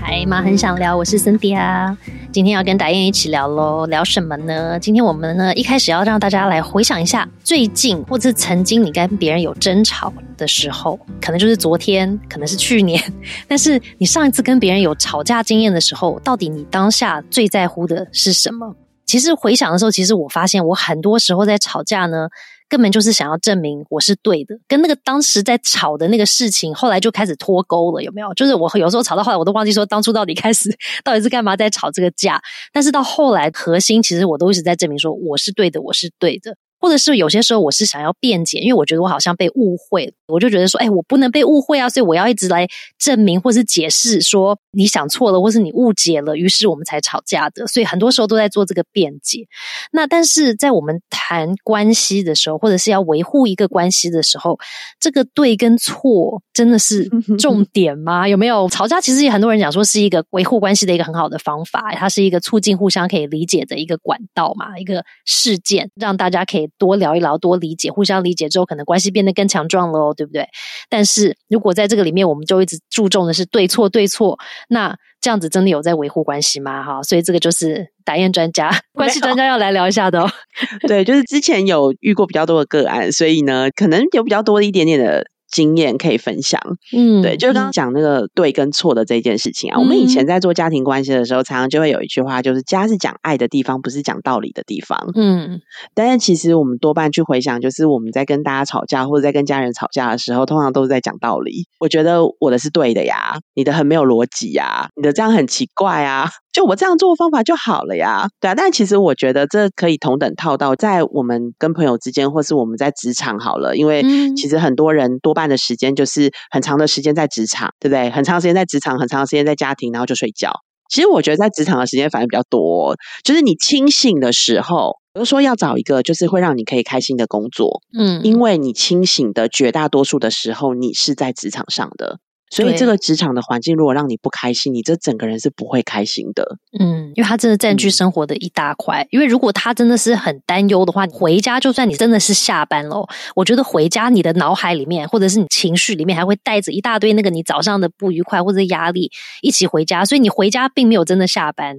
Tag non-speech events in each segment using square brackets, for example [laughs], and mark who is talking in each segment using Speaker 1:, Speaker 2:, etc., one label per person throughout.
Speaker 1: 嗨，妈很想聊，我是森迪啊。今天要跟达燕一起聊喽，聊什么呢？今天我们呢一开始要让大家来回想一下，最近或者曾经你跟别人有争吵的时候，可能就是昨天，可能是去年，[laughs] 但是你上一次跟别人有吵架经验的时候，到底你当下最在乎的是什么？其实回想的时候，其实我发现我很多时候在吵架呢。根本就是想要证明我是对的，跟那个当时在吵的那个事情，后来就开始脱钩了，有没有？就是我有时候吵到后来，我都忘记说当初到底开始到底是干嘛在吵这个架。但是到后来，核心其实我都一直在证明说我是对的，我是对的。或者是有些时候我是想要辩解，因为我觉得我好像被误会，我就觉得说，哎，我不能被误会啊，所以我要一直来证明或是解释说你想错了，或是你误解了，于是我们才吵架的。所以很多时候都在做这个辩解。那但是在我们谈关系的时候，或者是要维护一个关系的时候，这个对跟错真的是 [laughs] 重点吗？有没有吵架？其实也很多人讲说是一个维护关系的一个很好的方法，它是一个促进互相可以理解的一个管道嘛，一个事件让大家可以。多聊一聊，多理解，互相理解之后，可能关系变得更强壮了哦，对不对？但是如果在这个里面，我们就一直注重的是对错对错，那这样子真的有在维护关系吗？哈，所以这个就是打验专家、关系专家要来聊一下的哦。[laughs]
Speaker 2: 对，就是之前有遇过比较多的个案，所以呢，可能有比较多的一点点的。经验可以分享，嗯，对，就是刚刚讲那个对跟错的这件事情啊。我们以前在做家庭关系的时候，常常就会有一句话，就是家是讲爱的地方，不是讲道理的地方。嗯，但是其实我们多半去回想，就是我们在跟大家吵架或者在跟家人吵架的时候，通常都是在讲道理。我觉得我的是对的呀，你的很没有逻辑呀，你的这样很奇怪啊。就我这样做方法就好了呀，对啊。但其实我觉得这可以同等套到在我们跟朋友之间，或是我们在职场好了。因为其实很多人多半的时间就是很长的时间在职场，对不对？很长时间在职场，很长时间在家庭，然后就睡觉。其实我觉得在职场的时间反而比较多，就是你清醒的时候，比如说要找一个就是会让你可以开心的工作，嗯，因为你清醒的绝大多数的时候，你是在职场上的。所以这个职场的环境如果让你不开心，你这整个人是不会开心的。
Speaker 1: 嗯，因为他真的占据生活的一大块。因为如果他真的是很担忧的话，回家就算你真的是下班了，我觉得回家你的脑海里面或者是你情绪里面还会带着一大堆那个你早上的不愉快或者压力一起回家。所以你回家并没有真的下班，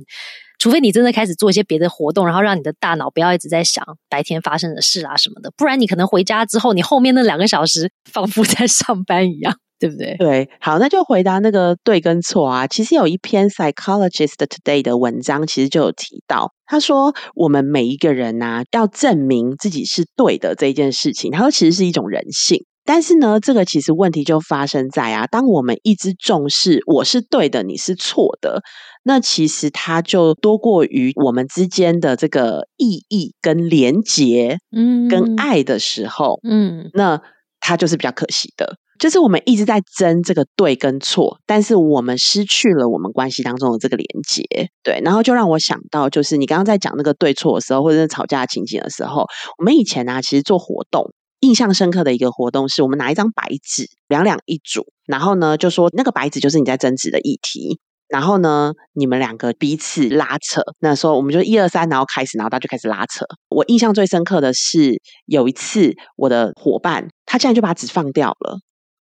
Speaker 1: 除非你真的开始做一些别的活动，然后让你的大脑不要一直在想白天发生的事啊什么的。不然你可能回家之后，你后面那两个小时仿佛在上班一样。对不对？
Speaker 2: 对，好，那就回答那个对跟错啊。其实有一篇 Psychologist Today 的文章，其实就有提到，他说我们每一个人呐，要证明自己是对的这一件事情，他说其实是一种人性。但是呢，这个其实问题就发生在啊，当我们一直重视我是对的，你是错的，那其实它就多过于我们之间的这个意义跟连结，嗯，跟爱的时候，嗯，那它就是比较可惜的。就是我们一直在争这个对跟错，但是我们失去了我们关系当中的这个连接，对，然后就让我想到，就是你刚刚在讲那个对错的时候，或者是吵架情景的时候，我们以前呢，其实做活动，印象深刻的一个活动是我们拿一张白纸，两两一组，然后呢，就说那个白纸就是你在争执的议题，然后呢，你们两个彼此拉扯，那时候我们就一二三，然后开始，然后他就开始拉扯。我印象最深刻的是有一次，我的伙伴他竟然就把纸放掉了。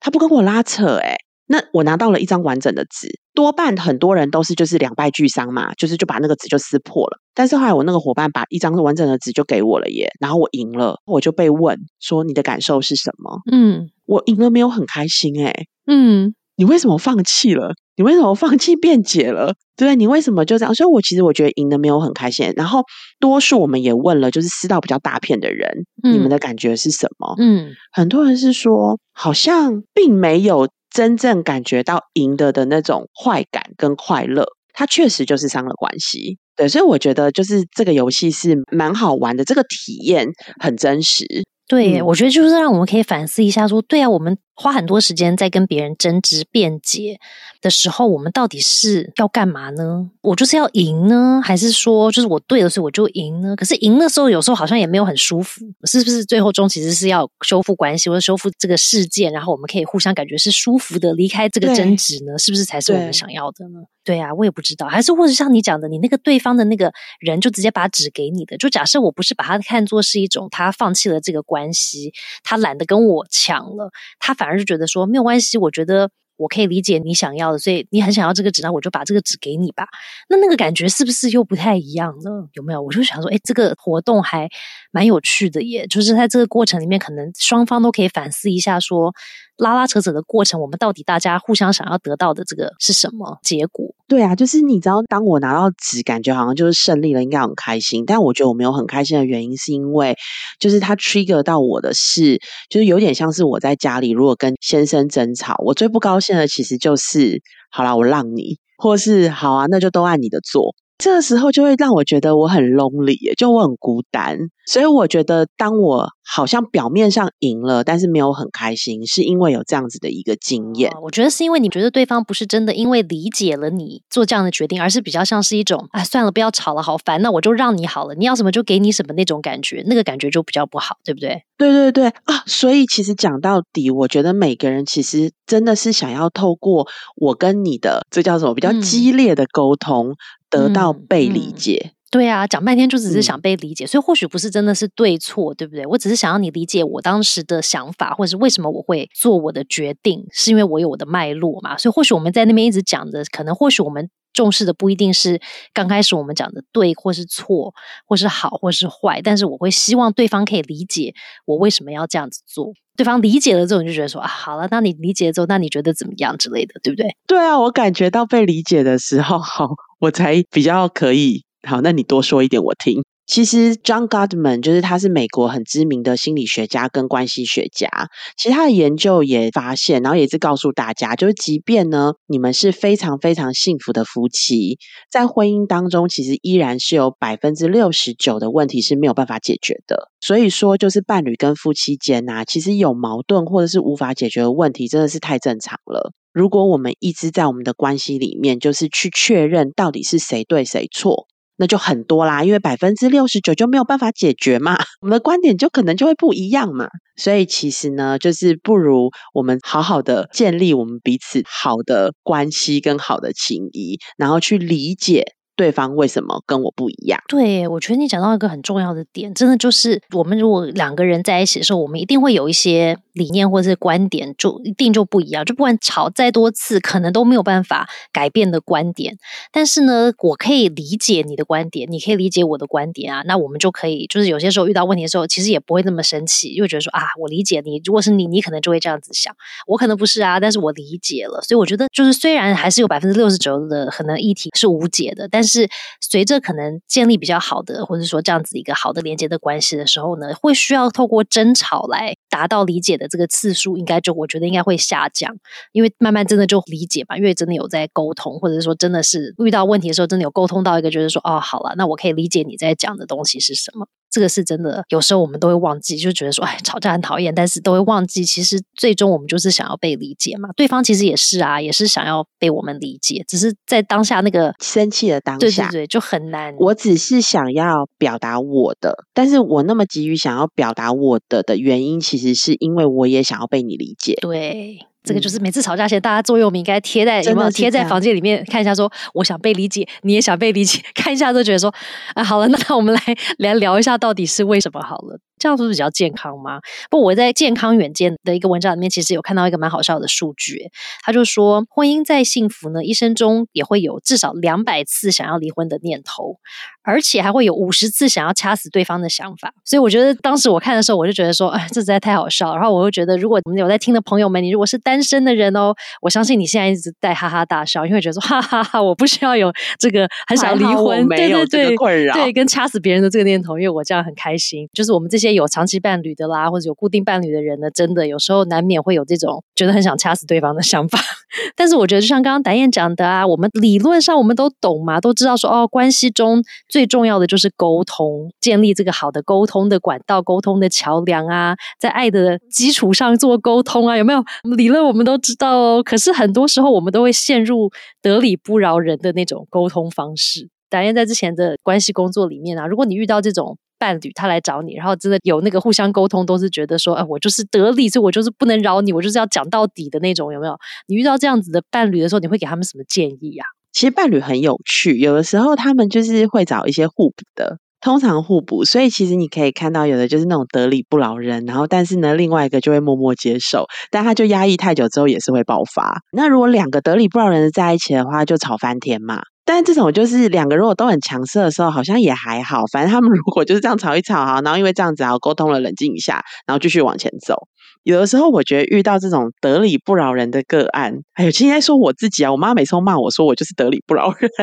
Speaker 2: 他不跟我拉扯，哎，那我拿到了一张完整的纸，多半很多人都是就是两败俱伤嘛，就是就把那个纸就撕破了。但是后来我那个伙伴把一张完整的纸就给我了耶，然后我赢了，我就被问说你的感受是什么？嗯，我赢了没有很开心哎，嗯。你为什么放弃了？你为什么放弃辩解了？对你为什么就这样？所以，我其实我觉得赢的没有很开心。然后，多数我们也问了，就是撕到比较大片的人，你们的感觉是什么？嗯，很多人是说，好像并没有真正感觉到赢得的那种快感跟快乐。它确实就是伤了关系。对，所以我觉得就是这个游戏是蛮好玩的，这个体验很真实。
Speaker 1: 对，我觉得就是让我们可以反思一下，说对啊，我们。花很多时间在跟别人争执辩解的时候，我们到底是要干嘛呢？我就是要赢呢，还是说就是我对的时候我就赢呢？可是赢的时候有时候好像也没有很舒服，是不是？最后终其实是要修复关系或者修复这个事件，然后我们可以互相感觉是舒服的离开这个争执呢？是不是才是我们想要的呢？对啊，我也不知道，还是或者像你讲的，你那个对方的那个人就直接把纸给你的，就假设我不是把他看作是一种他放弃了这个关系，他懒得跟我抢了，他反。而是觉得说没有关系，我觉得。我可以理解你想要的，所以你很想要这个纸，那我就把这个纸给你吧。那那个感觉是不是又不太一样呢？有没有？我就想说，哎，这个活动还蛮有趣的耶。就是在这个过程里面，可能双方都可以反思一下，说拉拉扯扯的过程，我们到底大家互相想要得到的这个是什么结果？
Speaker 2: 对啊，就是你知道，当我拿到纸，感觉好像就是胜利了，应该很开心。但我觉得我没有很开心的原因，是因为就是他 trigger 到我的是，就是有点像是我在家里如果跟先生争吵，我最不高兴现在其实就是，好啦，我让你，或是好啊，那就都按你的做。这个时候就会让我觉得我很 lonely，就我很孤单。所以我觉得，当我好像表面上赢了，但是没有很开心，是因为有这样子的一个经验。
Speaker 1: 我觉得是因为你觉得对方不是真的因为理解了你做这样的决定，而是比较像是一种啊，算了，不要吵了，好烦，那我就让你好了，你要什么就给你什么那种感觉，那个感觉就比较不好，对不对？
Speaker 2: 对对对啊！所以其实讲到底，我觉得每个人其实真的是想要透过我跟你的这叫什么比较激烈的沟通。得到被理解，
Speaker 1: 对啊，讲半天就只是想被理解，所以或许不是真的是对错，对不对？我只是想要你理解我当时的想法，或者是为什么我会做我的决定，是因为我有我的脉络嘛。所以或许我们在那边一直讲的，可能或许我们重视的不一定是刚开始我们讲的对或是错，或是好或是坏，但是我会希望对方可以理解我为什么要这样子做。对方理解了之后，你就觉得说啊，好了，那你理解之后，那你觉得怎么样之类的，对不对？
Speaker 2: 对啊，我感觉到被理解的时候，好。[laughs] 我才比较可以好，那你多说一点我听。其实 John Gottman 就是他是美国很知名的心理学家跟关系学家。其实他的研究也发现，然后也是告诉大家，就是即便呢你们是非常非常幸福的夫妻，在婚姻当中，其实依然是有百分之六十九的问题是没有办法解决的。所以说，就是伴侣跟夫妻间呐，其实有矛盾或者是无法解决的问题，真的是太正常了。如果我们一直在我们的关系里面，就是去确认到底是谁对谁错，那就很多啦。因为百分之六十九就没有办法解决嘛，[laughs] 我们的观点就可能就会不一样嘛。所以其实呢，就是不如我们好好的建立我们彼此好的关系跟好的情谊，然后去理解。对方为什么跟我不一样？
Speaker 1: 对，我觉得你讲到一个很重要的点，真的就是我们如果两个人在一起的时候，我们一定会有一些理念或者是观点，就一定就不一样。就不管吵再多次，可能都没有办法改变的观点。但是呢，我可以理解你的观点，你可以理解我的观点啊。那我们就可以，就是有些时候遇到问题的时候，其实也不会那么生气，又觉得说啊，我理解你。如果是你，你可能就会这样子想，我可能不是啊，但是我理解了。所以我觉得，就是虽然还是有百分之六十九的可能议题是无解的，但是。是随着可能建立比较好的，或者说这样子一个好的连接的关系的时候呢，会需要透过争吵来达到理解的这个次数，应该就我觉得应该会下降，因为慢慢真的就理解嘛，因为真的有在沟通，或者是说真的是遇到问题的时候，真的有沟通到一个，就是说哦，好了，那我可以理解你在讲的东西是什么。这个是真的，有时候我们都会忘记，就觉得说，哎，吵架很讨厌，但是都会忘记，其实最终我们就是想要被理解嘛。对方其实也是啊，也是想要被我们理解，只是在当下那个
Speaker 2: 生气的当
Speaker 1: 下，对对对，就很难。
Speaker 2: 我只是想要表达我的，但是我那么急于想要表达我的的原因，其实是因为我也想要被你理解。
Speaker 1: 对。这个就是每次吵架前，大家座右铭应该贴在有没有贴在房间里面看一下，说我想被理解，你也想被理解，看一下都觉得说啊，好了，那我们来来聊一下到底是为什么好了。这样不是比较健康吗？不，我在健康远见的一个文章里面，其实有看到一个蛮好笑的数据，他就说，婚姻再幸福呢，一生中也会有至少两百次想要离婚的念头，而且还会有五十次想要掐死对方的想法。所以我觉得当时我看的时候，我就觉得说，哎，这实在太好笑。然后我又觉得，如果我们有在听的朋友们，你如果是单身的人哦，我相信你现在一直在哈哈大笑，因为觉得说，哈哈哈，我不需要有这个很想离婚，
Speaker 2: 对对对，
Speaker 1: 对，跟掐死别人的这个念头，因为我这样很开心。就是我们这些。有长期伴侣的啦，或者有固定伴侣的人呢，真的有时候难免会有这种觉得很想掐死对方的想法。[laughs] 但是我觉得，就像刚刚达燕讲的啊，我们理论上我们都懂嘛，都知道说哦，关系中最重要的就是沟通，建立这个好的沟通的管道、沟通的桥梁啊，在爱的基础上做沟通啊，有没有？理论我们都知道哦。可是很多时候我们都会陷入得理不饶人的那种沟通方式。达燕在之前的关系工作里面啊，如果你遇到这种，伴侣他来找你，然后真的有那个互相沟通，都是觉得说，哎，我就是得理，所以我就是不能饶你，我就是要讲到底的那种，有没有？你遇到这样子的伴侣的时候，你会给他们什么建议啊？
Speaker 2: 其实伴侣很有趣，有的时候他们就是会找一些互补的。通常互补，所以其实你可以看到，有的就是那种得理不饶人，然后但是呢，另外一个就会默默接受，但他就压抑太久之后也是会爆发。那如果两个得理不饶人的在一起的话，就吵翻天嘛。但这种就是两个如果都很强势的时候，好像也还好。反正他们 [laughs] 如果就是这样吵一吵哈，然后因为这样子啊沟通了，冷静一下，然后继续往前走。有的时候我觉得遇到这种得理不饶人的个案，哎呦，今天说我自己啊，我妈每次都骂我说我就是得理不饶人。[laughs]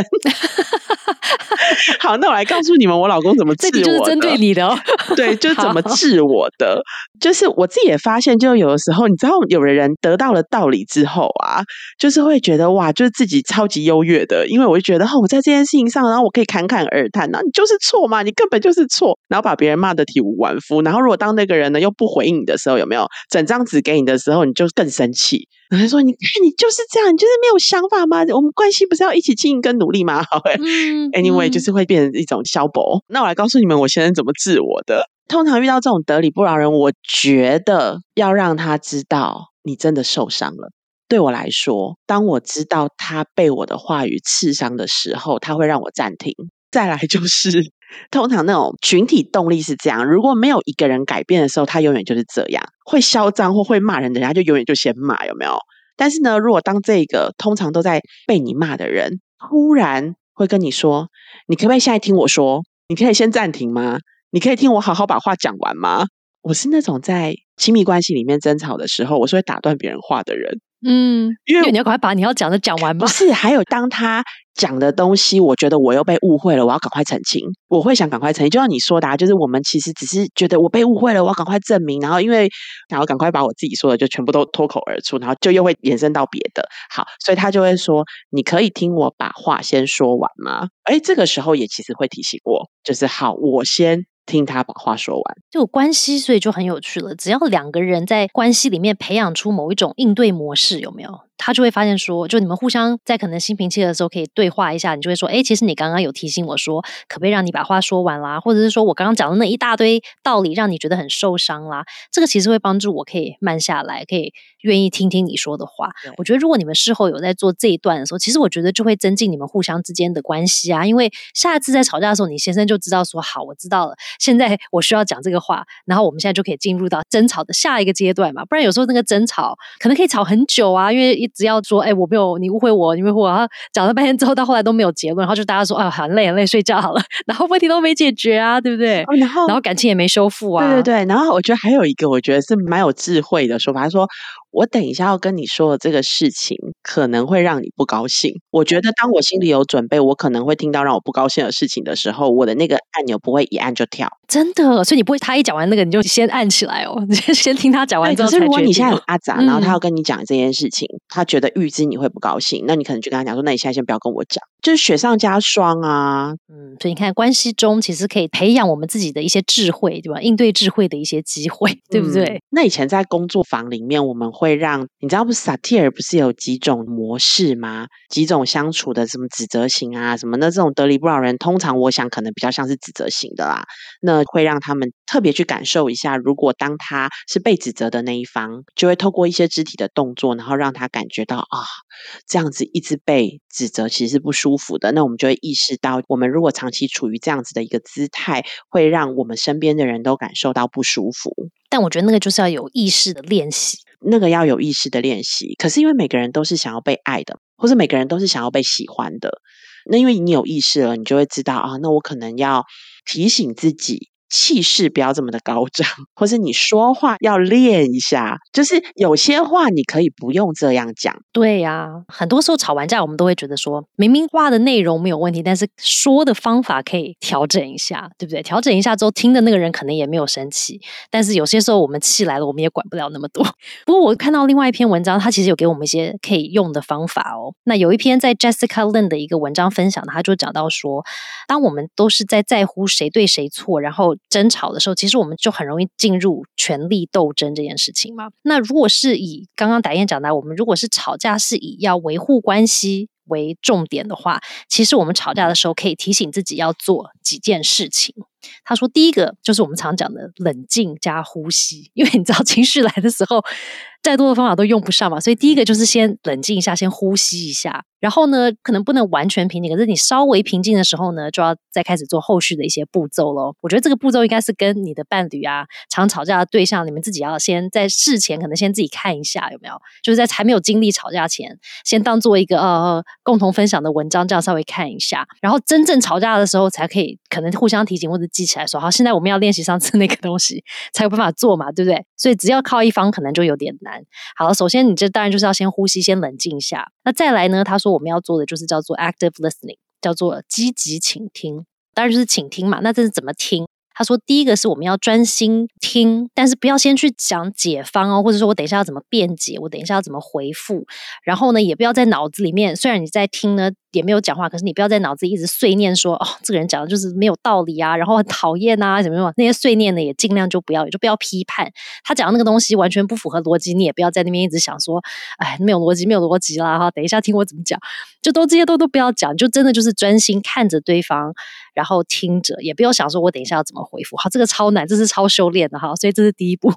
Speaker 2: 好，那我来告诉你们，我老公怎么治我的。
Speaker 1: 就是针对你的，
Speaker 2: 对，就是 [laughs] 怎么治我的。就是我自己也发现，就有的时候，你知道，有的人得到了道理之后啊，就是会觉得哇，就是自己超级优越的。因为我就觉得，哦，我在这件事情上，然后我可以侃侃而谈，那你就是错嘛，你根本就是错，然后把别人骂的体无完肤。然后如果当那个人呢又不回应你的时候，有没有整张纸给你的时候，你就更生气。然后说，你看你就是这样，你就是没有想法吗？我们关系不是要一起经营跟努力吗？好，[laughs] Anyway，就是会变成一种消薄。那我来告诉你们，我先生怎么治我的。通常遇到这种得理不饶人，我觉得要让他知道你真的受伤了。对我来说，当我知道他被我的话语刺伤的时候，他会让我暂停。再来就是，通常那种群体动力是这样：如果没有一个人改变的时候，他永远就是这样，会嚣张或会骂人的人，他就永远就先骂，有没有？但是呢，如果当这个通常都在被你骂的人，突然会跟你说：“你可不可以现在听我说？你可以先暂停吗？你可以听我好好把话讲完吗？”我是那种在亲密关系里面争吵的时候，我是会打断别人话的人。
Speaker 1: 嗯，因为你要赶快把你要讲的讲完
Speaker 2: 不是，还有当他讲的东西，我觉得我又被误会了，我要赶快澄清。我会想赶快澄清，就像你说的，啊就是我们其实只是觉得我被误会了，我要赶快证明。然后因为然后赶快把我自己说的就全部都脱口而出，然后就又会延伸到别的。好，所以他就会说：“你可以听我把话先说完吗？”哎，这个时候也其实会提醒我，就是好，我先。听他把话说完，
Speaker 1: 就关系，所以就很有趣了。只要两个人在关系里面培养出某一种应对模式，有没有？他就会发现说，就你们互相在可能心平气和的时候可以对话一下，你就会说，哎，其实你刚刚有提醒我说，可不可以让你把话说完啦？或者是说我刚刚讲的那一大堆道理让你觉得很受伤啦？这个其实会帮助我可以慢下来，可以愿意听听你说的话。我觉得如果你们事后有在做这一段的时候，其实我觉得就会增进你们互相之间的关系啊。因为下一次在吵架的时候，你先生就知道说，好，我知道了，现在我需要讲这个话，然后我们现在就可以进入到争吵的下一个阶段嘛。不然有时候那个争吵可能可以吵很久啊，因为一。直要说，哎，我没有，你误会我，你误会我，然后讲了半天之后，到后来都没有结论，然后就大家说，啊，很累，很累，睡觉好了，然后问题都没解决啊，对不对？然后，然后感情也没修复啊。
Speaker 2: 对对对，然后我觉得还有一个，我觉得是蛮有智慧的说法，他说。我等一下要跟你说的这个事情可能会让你不高兴。我觉得当我心里有准备，我可能会听到让我不高兴的事情的时候，我的那个按钮不会一按就跳。
Speaker 1: 真的，所以你不会他一讲完那个你就先按起来哦，你 [laughs] 先先听他讲完之后
Speaker 2: 可是如果你现在很阿杂，[laughs] 然后他要跟你讲这件事情，他觉得预知你会不高兴，那你可能就跟他讲说：“那你现在先不要跟我讲。”就是雪上加霜啊。
Speaker 1: 嗯，所以你看，关系中其实可以培养我们自己的一些智慧，对吧？应对智慧的一些机会，对不对？
Speaker 2: 那以前在工作坊里面，我们会。会让你知道不？是萨提尔不是有几种模式吗？几种相处的什么指责型啊，什么那这种得理不饶人，通常我想可能比较像是指责型的啦。那会让他们特别去感受一下，如果当他是被指责的那一方，就会透过一些肢体的动作，然后让他感觉到啊，这样子一直被指责其实是不舒服的。那我们就会意识到，我们如果长期处于这样子的一个姿态，会让我们身边的人都感受到不舒服。
Speaker 1: 但我觉得那个就是要有意识的练习。
Speaker 2: 那个要有意识的练习，可是因为每个人都是想要被爱的，或者每个人都是想要被喜欢的，那因为你有意识了，你就会知道啊，那我可能要提醒自己。气势不要这么的高涨，或是你说话要练一下。就是有些话你可以不用这样讲。
Speaker 1: 对呀，很多时候吵完架，我们都会觉得说，明明话的内容没有问题，但是说的方法可以调整一下，对不对？调整一下之后，听的那个人可能也没有生气。但是有些时候我们气来了，我们也管不了那么多。不过我看到另外一篇文章，它其实有给我们一些可以用的方法哦。那有一篇在 Jessica Lin 的一个文章分享，他就讲到说，当我们都是在在乎谁对谁错，然后争吵的时候，其实我们就很容易进入权力斗争这件事情嘛。那如果是以刚刚达燕讲的，我们如果是吵架是以要维护关系为重点的话，其实我们吵架的时候可以提醒自己要做几件事情。他说，第一个就是我们常讲的冷静加呼吸，因为你知道情绪来的时候。再多的方法都用不上嘛。所以第一个就是先冷静一下，先呼吸一下。然后呢，可能不能完全平静，可是你稍微平静的时候呢，就要再开始做后续的一些步骤喽。我觉得这个步骤应该是跟你的伴侣啊，常吵架的对象，你们自己要先在事前可能先自己看一下有没有，就是在还没有经历吵架前，先当做一个呃共同分享的文章，这样稍微看一下。然后真正吵架的时候，才可以可能互相提醒或者记起来说，好，现在我们要练习上次那个东西，才有办法做嘛，对不对？所以只要靠一方，可能就有点难。好，首先你这当然就是要先呼吸，先冷静一下。那再来呢？他说我们要做的就是叫做 active listening，叫做积极倾听。当然就是倾听嘛。那这是怎么听？他说第一个是我们要专心听，但是不要先去讲解方哦，或者说我等一下要怎么辩解，我等一下要怎么回复。然后呢，也不要在脑子里面，虽然你在听呢。也没有讲话，可是你不要在脑子里一直碎念说哦，这个人讲的就是没有道理啊，然后很讨厌啊，什么什么那些碎念呢，也尽量就不要，就不要批判。他讲的那个东西完全不符合逻辑，你也不要在那边一直想说，哎，没有逻辑，没有逻辑啦哈，等一下听我怎么讲，就都这些都都不要讲，就真的就是专心看着对方，然后听着，也不要想说我等一下要怎么回复，好，这个超难，这是超修炼的哈，所以这是第一步。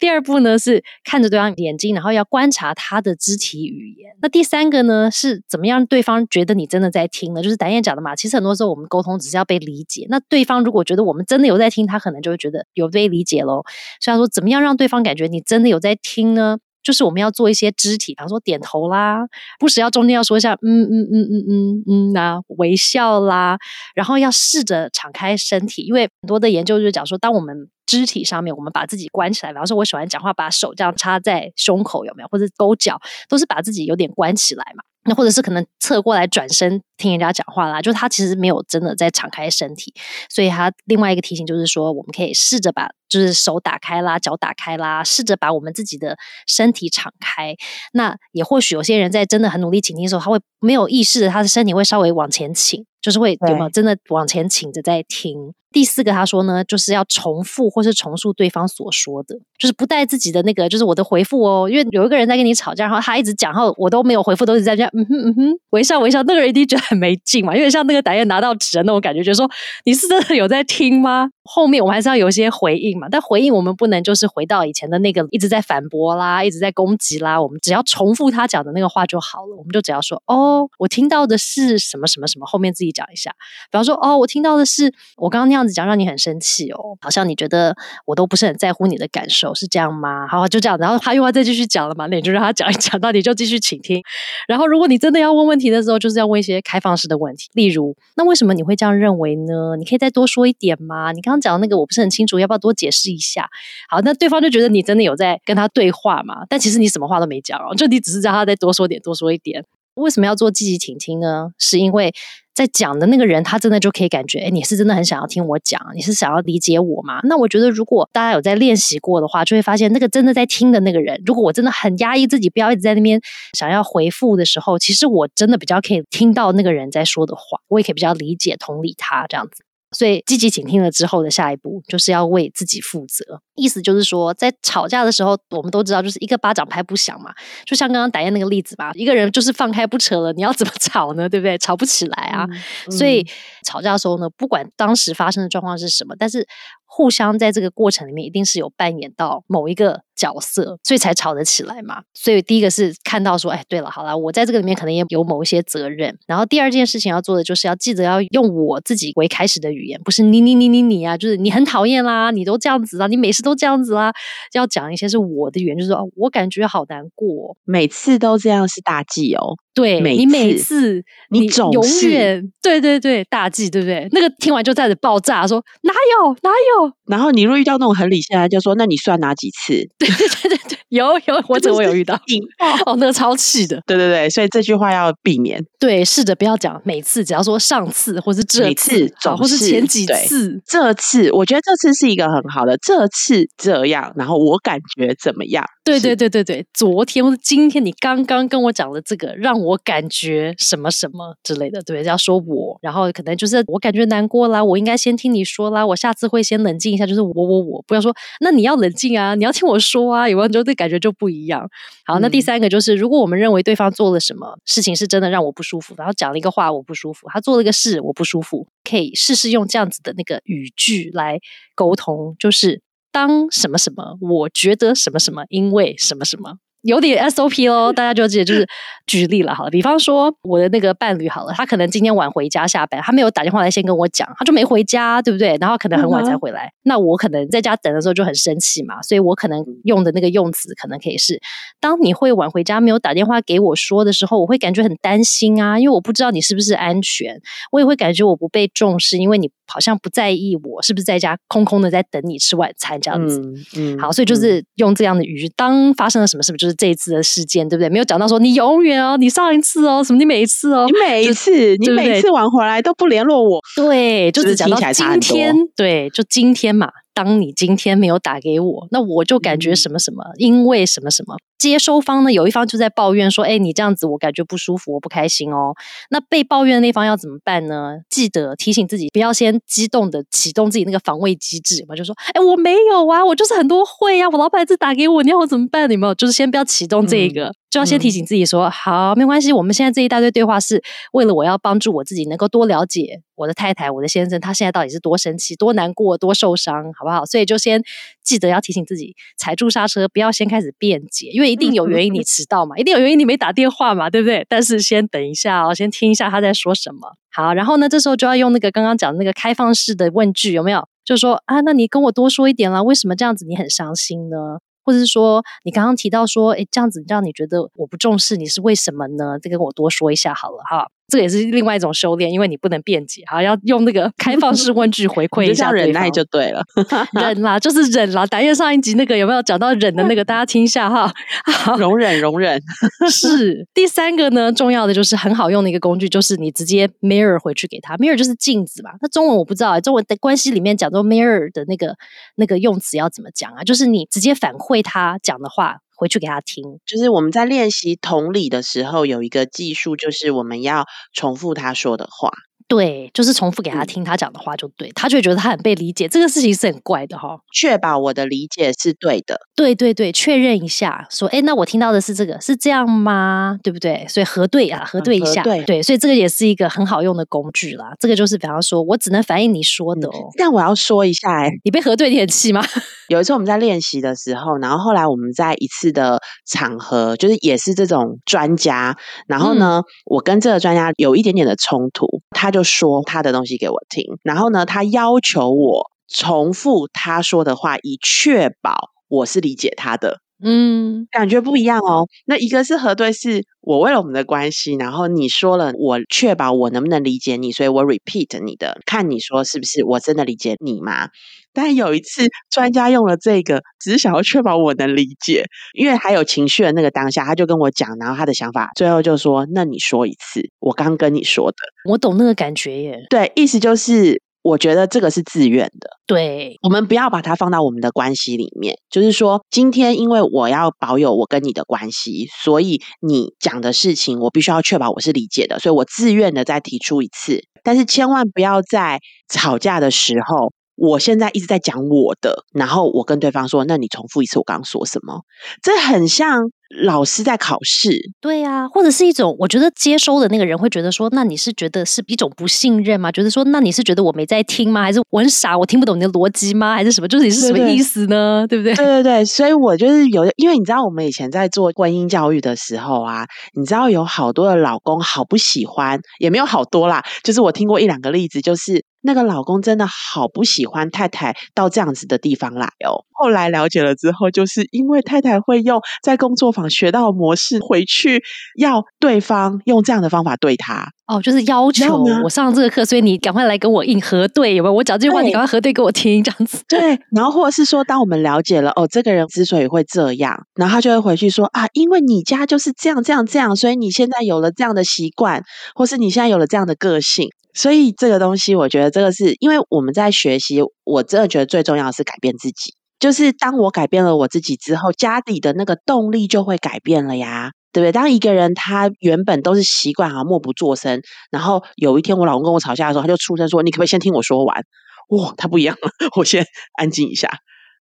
Speaker 1: 第二步呢是看着对方眼睛，然后要观察他的肢体语言。那第三个呢是怎么样对方觉得你真的在听呢？就是导演讲的嘛。其实很多时候我们沟通只是要被理解。那对方如果觉得我们真的有在听，他可能就会觉得有被理解喽。所以说，怎么样让对方感觉你真的有在听呢？就是我们要做一些肢体，比方说点头啦，不时要中间要说一下嗯嗯嗯嗯嗯嗯啊，微笑啦，然后要试着敞开身体，因为很多的研究就是讲说，当我们肢体上面，我们把自己关起来，比方说我喜欢讲话，把手这样插在胸口，有没有？或者勾脚，都是把自己有点关起来嘛。那或者是可能侧过来转身听人家讲话啦，就是他其实没有真的在敞开身体，所以他另外一个提醒就是说，我们可以试着把就是手打开啦，脚打开啦，试着把我们自己的身体敞开。那也或许有些人在真的很努力倾听的时候，他会没有意识的，他的身体会稍微往前倾。就是会有没有真的往前倾着在听？第四个他说呢，就是要重复或是重述对方所说的，就是不带自己的那个，就是我的回复哦。因为有一个人在跟你吵架，然后他一直讲，然后我都没有回复，都是在这样嗯哼嗯哼微笑微笑，那个人一定觉得很没劲嘛。因为像那个导演拿到纸的那种感觉，觉得说你是真的有在听吗？后面我们还是要有一些回应嘛。但回应我们不能就是回到以前的那个一直在反驳啦，一直在攻击啦。我们只要重复他讲的那个话就好了。我们就只要说哦，我听到的是什么什么什么，后面自己讲一下。比方说，哦，我听到的是我刚刚那样这样子讲，让你很生气哦，好像你觉得我都不是很在乎你的感受，是这样吗？好，就这样，然后他又要再继续讲了嘛，那你就让他讲一讲，到底就继续倾听。然后，如果你真的要问问题的时候，就是要问一些开放式的问题，例如，那为什么你会这样认为呢？你可以再多说一点吗？你刚刚讲的那个我不是很清楚，要不要多解释一下？好，那对方就觉得你真的有在跟他对话嘛？但其实你什么话都没讲哦，就你只是叫他再多说点，多说一点。为什么要做积极倾听呢？是因为在讲的那个人，他真的就可以感觉，哎，你是真的很想要听我讲，你是想要理解我吗？那我觉得，如果大家有在练习过的话，就会发现，那个真的在听的那个人，如果我真的很压抑自己，不要一直在那边想要回复的时候，其实我真的比较可以听到那个人在说的话，我也可以比较理解、同理他这样子。所以积极倾听了之后的下一步，就是要为自己负责。意思就是说，在吵架的时候，我们都知道，就是一个巴掌拍不响嘛。就像刚刚打燕那个例子吧，一个人就是放开不扯了，你要怎么吵呢？对不对？吵不起来啊。所以吵架的时候呢，不管当时发生的状况是什么，但是。互相在这个过程里面，一定是有扮演到某一个角色，所以才吵得起来嘛。所以第一个是看到说，哎，对了，好了，我在这个里面可能也有某一些责任。然后第二件事情要做的，就是要记得要用我自己为开始的语言，不是你你你你你啊，就是你很讨厌啦，你都这样子啊，你每次都这样子啦，要讲一些是我的原因，就是说我感觉好难过，
Speaker 2: 每次都这样是大忌哦。
Speaker 1: 对你每次，你总永远对对对大忌，对不对？那个听完就在这爆炸，说哪有哪有？
Speaker 2: 然后你若遇到那种很理性的，就说那你算哪几次？
Speaker 1: 对对对对对，有有，我怎么有遇到？[laughs] 哦，那个超气的。
Speaker 2: 对对对，所以这句话要避免。
Speaker 1: 对，试着不要讲每次，只要说上次或是这次，或是前几次。
Speaker 2: 这次我觉得这次是一个很好的，这次这样，然后我感觉怎么样？
Speaker 1: 对对对对对，昨天或者今天你刚刚跟我讲的这个，让我感觉什么什么之类的，对，要说我，然后可能就是我感觉难过啦，我应该先听你说啦，我下次会先冷静一下，就是我我我，不要说，那你要冷静啊，你要听我说啊，有没有就对感觉就不一样。好，那第三个就是，如果我们认为对方做了什么事情是真的让我不舒服，然后讲了一个话我不舒服，他做了一个事我不舒服，可以试试用这样子的那个语句来沟通，就是。当什么什么，我觉得什么什么，因为什么什么，有点 SOP 咯，大家就记得就是举例了，好了，比方说我的那个伴侣好了，他可能今天晚回家下班，他没有打电话来先跟我讲，他就没回家，对不对？然后可能很晚才回来，那我可能在家等的时候就很生气嘛，所以我可能用的那个用词可能可以是：当你会晚回家没有打电话给我说的时候，我会感觉很担心啊，因为我不知道你是不是安全，我也会感觉我不被重视，因为你好像不在意我是不是在家空空的在等你吃晚餐这样子。
Speaker 2: 嗯
Speaker 1: 好，所以就是用这样的语句，当发生了什么事，就是这一次的事件，对不对？没有讲到说你永远哦，你上一次哦，什么你每一次哦
Speaker 2: 你，每一次，你每次晚回来都不联络我，
Speaker 1: 对，就只讲到今天，对，就今天嘛。当你今天没有打给我，那我就感觉
Speaker 2: 嗯
Speaker 1: 什么什么，因为什么什么。接收方呢，有一方就在抱怨说：“哎，你这样子我感觉不舒服，我不开心哦。”那被抱怨的那方要怎么办呢？记得提醒自己，不要先激动的启动自己那个防卫机制嘛，就说：“哎，我没有啊，我就是很多会啊，我老板一直打给我，你要我怎么办？有没有？就是先不要启动这一个，就要先提醒自己说：好，没关系，我们现在这一大堆对话是为了我要帮助我自己能够多了解我的太太、我的先生，他现在到底是多生气、多难过、多受伤，好不好？所以就先记得要提醒自己，踩住刹车，不要先开始辩解，因为一定有原因你迟到嘛，一定有原因你没打电话嘛，对不对？但是先等一下哦，先听一下他在说什么。好，然后呢，这时候就要用那个刚刚讲的那个开放式的问句，有没有？就说啊，那你跟我多说一点啦，为什么这样子你很伤心呢？或者是说，你刚刚提到说，诶，这样子让你觉得我不重视你是为什么呢？再跟我多说一下好了哈。这个也是另外一种修炼，因为你不能辩解，哈，要用那个 [laughs] 开放式问句回馈一下
Speaker 2: 忍耐就对了。[laughs]
Speaker 1: 忍啦，就是忍啦。打雁上一集那个有没有讲到忍的那个？大家听一下哈。好，
Speaker 2: 容忍，容忍。[laughs]
Speaker 1: 是第三个呢，重要的就是很好用的一个工具，就是你直接 mirror 回去给他。mirror 就是镜子嘛。那中文我不知道、中文的关系里面讲到 mirror 的那个那个用词要怎么讲啊？就是你直接反馈他讲的话回去给他听。
Speaker 2: 就是我们在练习同理的时候，有一个技术，就是我们要重复他说的话。
Speaker 1: 对，就是重复给他
Speaker 2: 嗯
Speaker 1: 听他讲的话就对，他就会觉得他很被理解。这个事情是很怪的哈、
Speaker 2: 确保我的理解是对的。
Speaker 1: 对对对，确认一下，说，哎，那我听到的是这个，是这样吗？对不对？所以核对啊，核对一下，
Speaker 2: 核对
Speaker 1: 所以这个也是一个很好用的工具啦。这个就是，比方说，我只能反映你说的哦。
Speaker 2: 但我要说一下、欸，
Speaker 1: 你被核对，你很气吗？
Speaker 2: 有一次我们在练习的时候，然后后来我们在一次的场合，就是也是这种专家，然后呢，我跟这个专家有一点点的冲突，他就说他的东西给我听，然后呢，他要求我重复他说的话，以确保我是理解他的。
Speaker 1: 嗯，
Speaker 2: 感觉不一样哦。那一个是核对，是我为了我们的关系，然后你说了，我确保我能不能理解你，所以我 repeat 你的，看你说是不是我真的理解你吗？但有一次专家用了这个，只是想要确保我能理解，因为还有情绪的那个当下，他就跟我讲，然后他的想法最后就说：“那你说一次，我刚跟你说的。
Speaker 1: 我懂那个感觉耶。”
Speaker 2: 对，意思就是我觉得这个是自愿的。
Speaker 1: 对，
Speaker 2: 我们不要把它放到我们的关系里面，就是说，今天因为我要保有我跟你的关系，所以你讲的事情我必须要确保我是理解的，所以我自愿的再提出一次，但是千万不要在吵架的时候。我现在一直在讲我的，然后我跟对方说：“那你重复一次我刚刚说什么？”这很像老师在考试，
Speaker 1: 对呀、或者是一种，我觉得接收的那个人会觉得说，那你是觉得是一种不信任吗？觉得说，那你是觉得我没在听吗？还是我很傻，我听不懂你的逻辑吗？还是什么？就是你是什么意思呢？对不对？
Speaker 2: 对对对，所以我就是有，因为你知道我们以前在做婚姻教育的时候啊，你知道有好多的老公好不喜欢，也没有好多啦，就是我听过一两个例子，就是那个老公真的好不喜欢太太到这样子的地方来哦。后来了解了之后，就是因为太太会用在工作坊学到模式回去要对方用这样的方法对他，
Speaker 1: 哦，就是要求我上这个课，所以你赶快来跟我硬核对，有没有？我讲这句话，你
Speaker 2: 对
Speaker 1: 赶快核对给我听，这样子。
Speaker 2: 对，然后或者是说，当我们了解了哦，这个人之所以会这样，然后他就会回去说啊，因为你家就是这样这样这样，所以你现在有了这样的习惯，或是你现在有了这样的个性。所以这个东西，我觉得这个是因为我们在学习，我真的觉得最重要的是改变自己。就是当我改变了我自己之后，家里的那个动力就会改变了呀。对不对？当一个人他原本都是习惯啊默不作声，然后有一天我老公跟我吵架的时候，他就出声说：“你可不可以先听我说完？”哇，他不一样了，[laughs] 我先安静一下。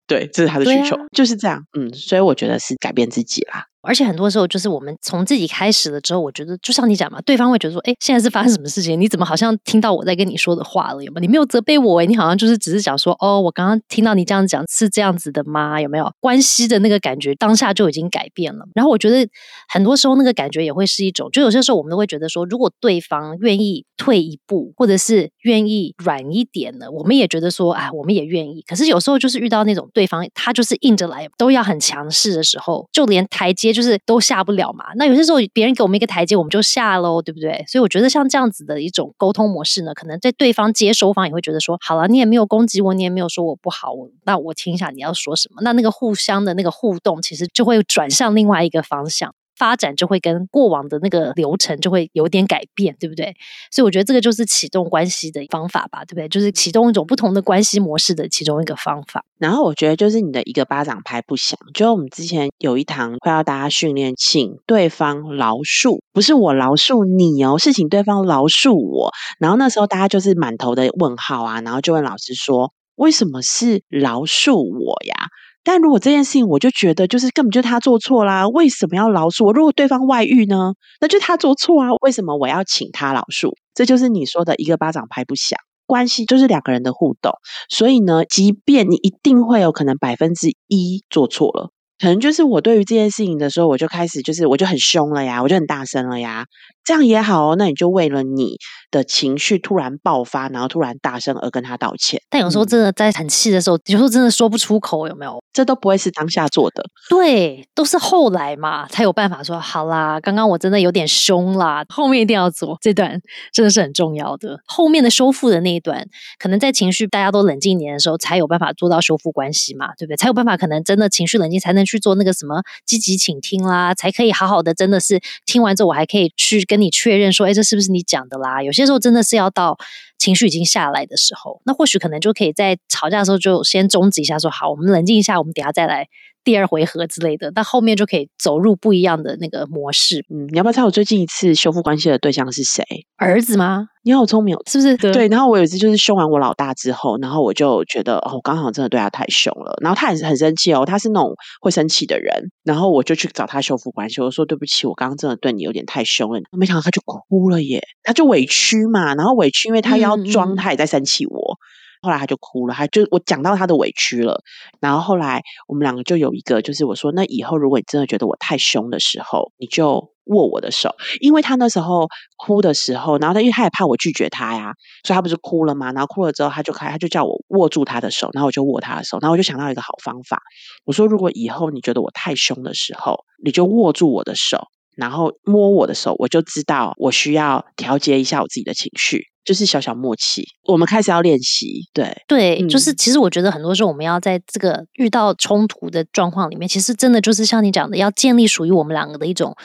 Speaker 2: 对，这是他的需求，
Speaker 1: 啊
Speaker 2: 就是这样。嗯，所以我觉得是改变自己啦。
Speaker 1: 而且很多时候就是我们从自己开始了之后，我觉得就像你讲嘛，对方会觉得说，哎，现在是发生什么事情？你怎么好像听到我在跟你说的话了？有没有？你没有责备我，哎，你好像就是只是讲说，哦，我刚刚听到你这样讲是这样子的吗？有没有关系的那个感觉？当下就已经改变了。然后我觉得很多时候那个感觉也会是一种，就有些时候我们都会觉得说，如果对方愿意退一步，或者是愿意软一点的，我们也觉得说，哎，我们也愿意。可是有时候就是遇到那种对方他就是硬着来，都要很强势的时候，就连台阶就是都下不了嘛。那有些时候别人给我们一个台阶，我们就下喽，对不对？所以我觉得像这样子的一种沟通模式呢，可能在对方接收方也会觉得说，好了，你也没有攻击我，你也没有说我不好，那我听一下你要说什么。那那个互相的那个互动，其实就会转向另外一个方向。发展就会跟过往的那个流程就会有点改变，对不对？所以我觉得这个就是启动关系的方法吧，对不对？就是启动一种不同的关系模式的其中一个方法。
Speaker 2: 然后我觉得就是你的一个巴掌拍不响，就我们之前有一堂会要大家训练，请对方饶恕，不是我饶恕你哦，是请对方饶恕我。然后那时候大家就是满头的问号啊，然后就问老师说：“为什么是饶恕我呀？”但如果这件事情，我就觉得就是根本就他做错啦，为什么要饶恕我？如果对方外遇呢，那就他做错啊，为什么我要请他饶恕？这就是你说的一个巴掌拍不响，关系就是两个人的互动，所以呢，即便你一定会有可能百分之一做错了。可能就是我对于这件事情的时候，我就开始就是我就很凶了呀，我就很大声了呀，这样也好哦。那你就为了你的情绪突然爆发，然后突然大声而跟他道歉。
Speaker 1: 但有时候真的在很气的时候，有时候真的说不出口，有没有？
Speaker 2: 这都不会是当下做的，
Speaker 1: 对，都是后来嘛才有办法说好啦。刚刚我真的有点凶啦，后面一定要做这段，真的是很重要的。后面的修复的那一段，可能在情绪大家都冷静一点的时候，才有办法做到修复关系嘛，对不对？才有办法可能真的情绪冷静，才能。去做那个什么积极倾听啦，才可以好好的，真的是听完之后，我还可以去跟你确认说，哎，这是不是你讲的啦？有些时候真的是要到情绪已经下来的时候，那或许可能就可以在吵架的时候就先终止一下，说好，我们冷静一下，我们等下再来。第二回合之类的，但后面就可以走入不一样的那个模式。
Speaker 2: 嗯，你要不要猜我最近一次修复关系的对象是谁？
Speaker 1: 儿子吗？
Speaker 2: 你好聪明，
Speaker 1: 是不是？
Speaker 2: 对。然后我有一次就是凶完我老大之后，然后我就觉得哦，我刚好真的对他太凶了。然后他也是很生气哦，他是那种会生气的人。然后我就去找他修复关系，我说对不起，我刚刚真的对你有点太凶了。没想到他就哭了耶，他就委屈嘛，然后委屈，因为他要装他也在生气我。后来他就哭了，他就我讲到他的委屈了，然后后来我们两个就有一个，就是我说，那以后如果你真的觉得我太凶的时候，你就握我的手，因为他那时候哭的时候，然后他因为他也怕我拒绝他呀，所以他不是哭了吗？然后哭了之后，他就开他就叫我握住他的手，然后我就握他的手，然后我就想到一个好方法，我说如果以后你觉得我太凶的时候，你就握住我的手，然后摸我的手，我就知道我需要调节一下我自己的情绪。就是小小默契，我们开始要练习。对
Speaker 1: 对，就是其实我觉得很多时候我们要在这个遇到冲突的状况里面，其实真的就是像你讲的，要建立属于我们两个的一种。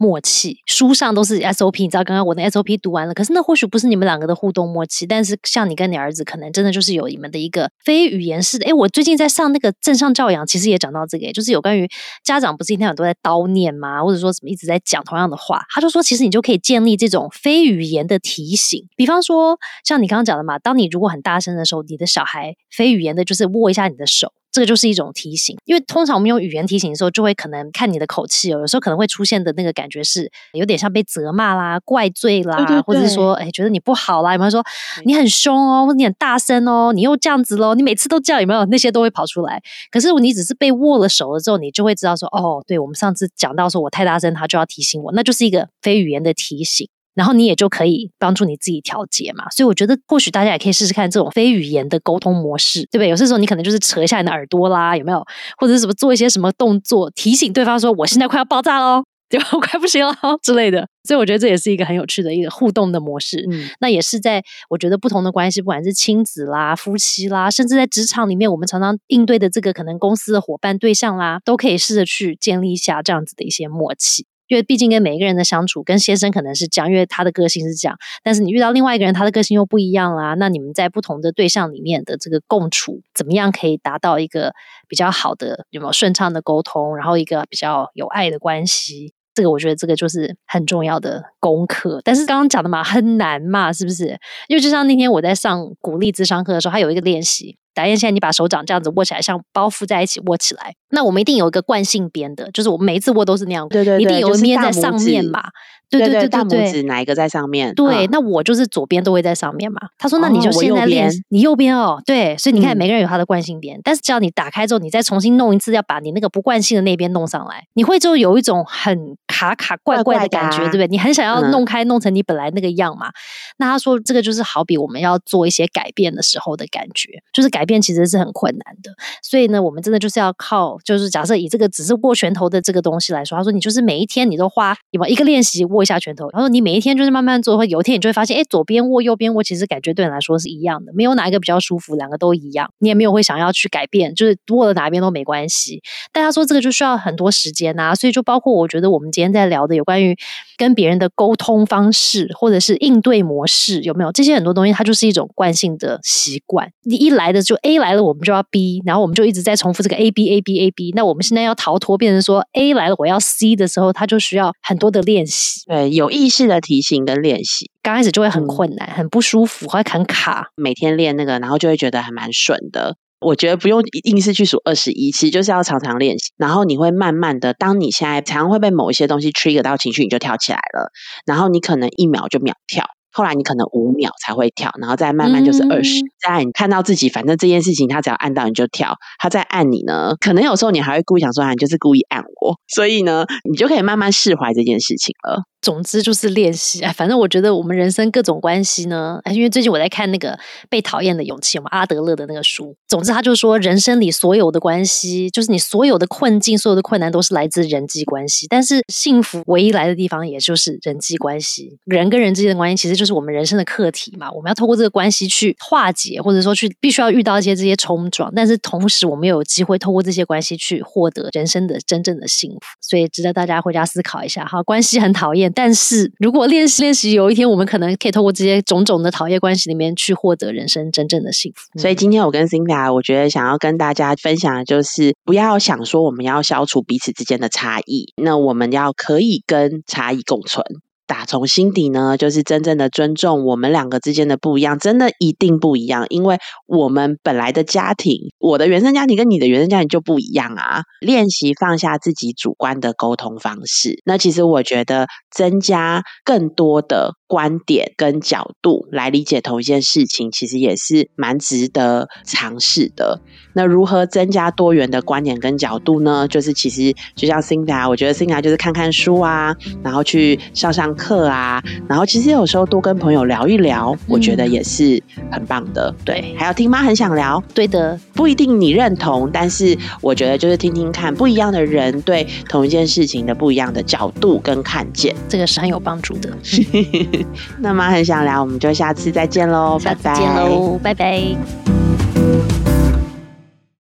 Speaker 1: 默契书上都是 SOP，你知道刚刚我的 SOP 读完了，可是那或许不是你们两个的互动默契，但是像你跟你儿子，可能真的就是有你们的一个非语言式的。哎，我最近在上那个正向教养，其实也讲到这个，就是有关于家长不是一天晚上都在叨念吗？或者说什么一直在讲同样的话，他就说其实你就可以建立这种非语言的提醒，比方说像你刚刚讲的嘛，当你如果很大声的时候，你的小孩非语言的就是握一下你的手。这个就是一种提醒，因为通常我们用语言提醒的时候，就会可能看你的口气哦，有时候可能会出现的那个感觉是有点像被责骂啦、怪罪啦，或者是说，哎，觉得你不好啦，有没有说你很凶哦，或者你很大声哦，你又这样子喽，你每次都这样，有没有那些都会跑出来？可是你只是被握了手了之后，你就会知道说，哦，对我们上次讲到说我太大声，他就要提醒我，那就是一个非语言的提醒。然后你也就可以帮助你自己调节嘛，所以我觉得或许大家也可以试试看这种非语言的沟通模式，对不对？有些时候你可能就是扯一下你的耳朵啦，有没有？或者什么做一些什么动作提醒对方说我现在快要爆炸喽，对吧？我 [laughs] 快不行了之类的。所以我觉得这也是一个很有趣的一个互动的模式。嗯，那也是在我觉得不同的关系，不管是亲子啦、夫妻啦，甚至在职场里面，我们常常应对的这个可能公司的伙伴对象啦，都可以试着去建立一下这样子的一些默契。因为毕竟跟每一个人的相处，跟先生可能是这样，因为他的个性是这样。但是你遇到另外一个人，他的个性又不一样啦。那你们在不同的对象里面的这个共处，怎么样可以达到一个比较好的、有没有顺畅的沟通，然后一个比较有爱的关系？这个我觉得这个就是很重要的功课。但是刚刚讲的嘛，很难嘛，是不是？因为就像那天我在上鼓励智商课的时候，他有一个练习。打雁，现在你把手掌这样子握起来，像包覆在一起握起来。那我们一定有一个惯性边的，就是我们每一次握都是那样，
Speaker 2: 对对，
Speaker 1: 一定有一边在上面嘛。对对对，
Speaker 2: 大拇指哪一个在上面？
Speaker 1: 对，那我就是左边都会在上面嘛。他说：“那你就现在练，你右边哦。”对，所以你看，每个人有他的惯性边，但是只要你打开之后，你再重新弄一次，要把你那个不惯性的那边弄上来，你会就有一种很卡卡怪怪的感觉，对不对？你很想要弄开，弄成你本来那个样嘛。那他说，这个就是好比我们要做一些改变的时候的感觉，就是改变其实是很困难的。所以呢，我们真的就是要靠，就是假设以这个只是握拳头的这个东西来说，他说你就是每一天你都花有没有一个练习握一下拳头，他说你。每一天就是慢慢做，会有一天你就会发现，哎，左边握右边握，其实感觉对你来说是一样的，没有哪一个比较舒服，两个都一样。你也没有会想要去改变，就是握了哪一边都没关系。但他说这个就需要很多时间呐，所以就包括我觉得我们今天在聊的有关于跟别人的沟通方式或者是应对模式有没有这些很多东西，它就是一种惯性的习惯。你一来的就 A 来了，我们就要 B，然后我们就一直在重复这个 A B A B A B。那我们现在要逃脱，变成说 A 来了我要 C 的时候，它就需要很多的练习。
Speaker 2: 对，有意识。的提醒跟练习，
Speaker 1: 刚开始就会很困难，很不舒服，会很卡。
Speaker 2: 每天练那个，然后就会觉得还蛮顺的。我觉得不用硬是去数二十一，其实就是要常常练习。然后你会慢慢的，当你现在常常会被某一些东西 trigger 到情绪，你就跳起来了。然后你可能一秒就秒跳。后来你可能五秒才会跳，然后再慢慢就是二十。再你看到自己，反正这件事情他只要按到你就跳，他再按你呢，可能有时候你还会故意想说，你就是故意按我，所以呢，你就可以慢慢释怀这件事情了。
Speaker 1: 总之就是练习哎，反正我觉得我们人生各种关系呢，因为最近我在看那个《被讨厌的勇气》，我们阿德勒的那个书。总之，他就说人生里所有的关系，就是你所有的困境、所有的困难，都是来自人际关系。但是幸福唯一来的地方，也就是人际关系。人跟人之间的关系，其实就是我们人生的课题嘛。我们要透过这个关系去化解，或者说去必须要遇到一些这些冲撞。但是同时，我们有机会透过这些关系去获得人生的真正的幸福。所以值得大家回家思考一下哈。关系很讨厌。但是如果练习练习，有一天我们可能可以透过这些种种的讨厌关系里面去获得人生真正的幸福。
Speaker 2: 所以今天我跟 Cindy，我觉得想要跟大家分享的就是，不要想说我们要消除彼此之间的差异，那我们要可以跟差异共存。打从心底呢，就是真正的尊重我们两个之间的不一样，真的一定不一样，因为我们本来的家庭，我的原生家庭跟你的原生家庭就不一样啊。练习放下自己主观的沟通方式，那其实我觉得增加更多的观点跟角度来理解同一件事情，其实也是蛮值得尝试的。那如何增加多元的观点跟角度呢？就是其实就像 Cindy，我觉得 Cindy 就是看看书啊，然后去上上。课啊，然后其实有时候多跟朋友聊一聊，我觉得也是很棒的。对，还要听妈？很想聊。
Speaker 1: 对的，
Speaker 2: 不一定你认同，但是我觉得就是听听看不一样的人对同一件事情的不一样的角度跟看见，
Speaker 1: 这个是很有帮助的。[laughs]
Speaker 2: 那么很想聊，我们就下次再见喽，拜拜，
Speaker 1: 见喽，拜拜。